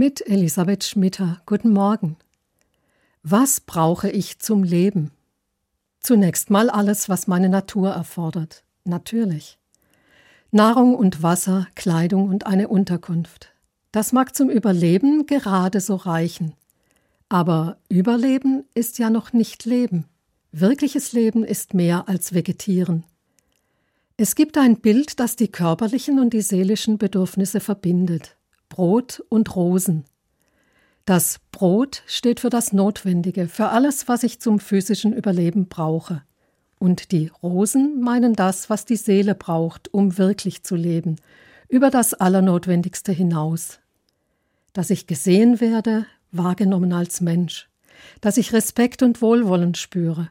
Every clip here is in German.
Mit Elisabeth Schmitter. Guten Morgen. Was brauche ich zum Leben? Zunächst mal alles, was meine Natur erfordert. Natürlich. Nahrung und Wasser, Kleidung und eine Unterkunft. Das mag zum Überleben gerade so reichen. Aber Überleben ist ja noch nicht Leben. Wirkliches Leben ist mehr als Vegetieren. Es gibt ein Bild, das die körperlichen und die seelischen Bedürfnisse verbindet. Brot und Rosen. Das Brot steht für das Notwendige, für alles, was ich zum physischen Überleben brauche. Und die Rosen meinen das, was die Seele braucht, um wirklich zu leben, über das Allernotwendigste hinaus. Dass ich gesehen werde, wahrgenommen als Mensch, dass ich Respekt und Wohlwollen spüre,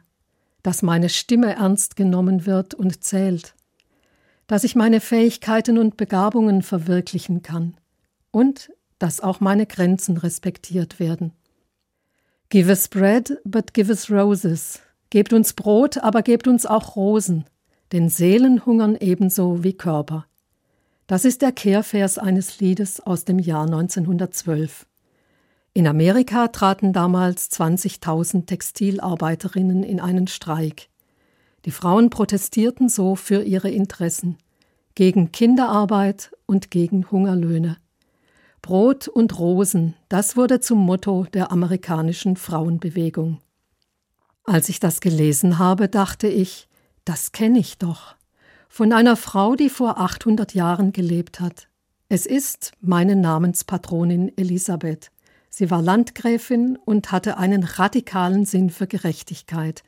dass meine Stimme ernst genommen wird und zählt, dass ich meine Fähigkeiten und Begabungen verwirklichen kann und dass auch meine Grenzen respektiert werden. Give us bread, but give us roses. Gebt uns Brot, aber gebt uns auch Rosen, denn Seelen hungern ebenso wie Körper. Das ist der Kehrvers eines Liedes aus dem Jahr 1912. In Amerika traten damals 20.000 Textilarbeiterinnen in einen Streik. Die Frauen protestierten so für ihre Interessen, gegen Kinderarbeit und gegen Hungerlöhne. Brot und Rosen, das wurde zum Motto der amerikanischen Frauenbewegung. Als ich das gelesen habe, dachte ich, das kenne ich doch. Von einer Frau, die vor 800 Jahren gelebt hat. Es ist meine Namenspatronin Elisabeth. Sie war Landgräfin und hatte einen radikalen Sinn für Gerechtigkeit.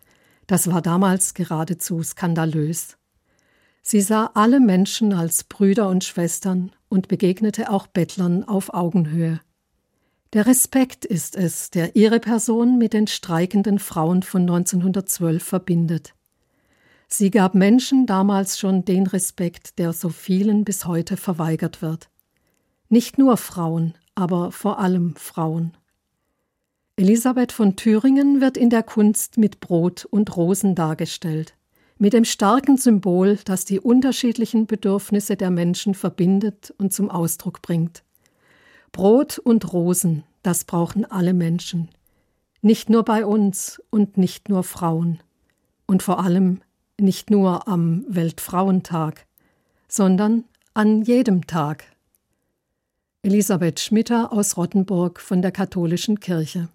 Das war damals geradezu skandalös. Sie sah alle Menschen als Brüder und Schwestern und begegnete auch Bettlern auf Augenhöhe. Der Respekt ist es, der ihre Person mit den streikenden Frauen von 1912 verbindet. Sie gab Menschen damals schon den Respekt, der so vielen bis heute verweigert wird. Nicht nur Frauen, aber vor allem Frauen. Elisabeth von Thüringen wird in der Kunst mit Brot und Rosen dargestellt mit dem starken Symbol, das die unterschiedlichen Bedürfnisse der Menschen verbindet und zum Ausdruck bringt. Brot und Rosen, das brauchen alle Menschen. Nicht nur bei uns und nicht nur Frauen. Und vor allem nicht nur am Weltfrauentag, sondern an jedem Tag. Elisabeth Schmitter aus Rottenburg von der Katholischen Kirche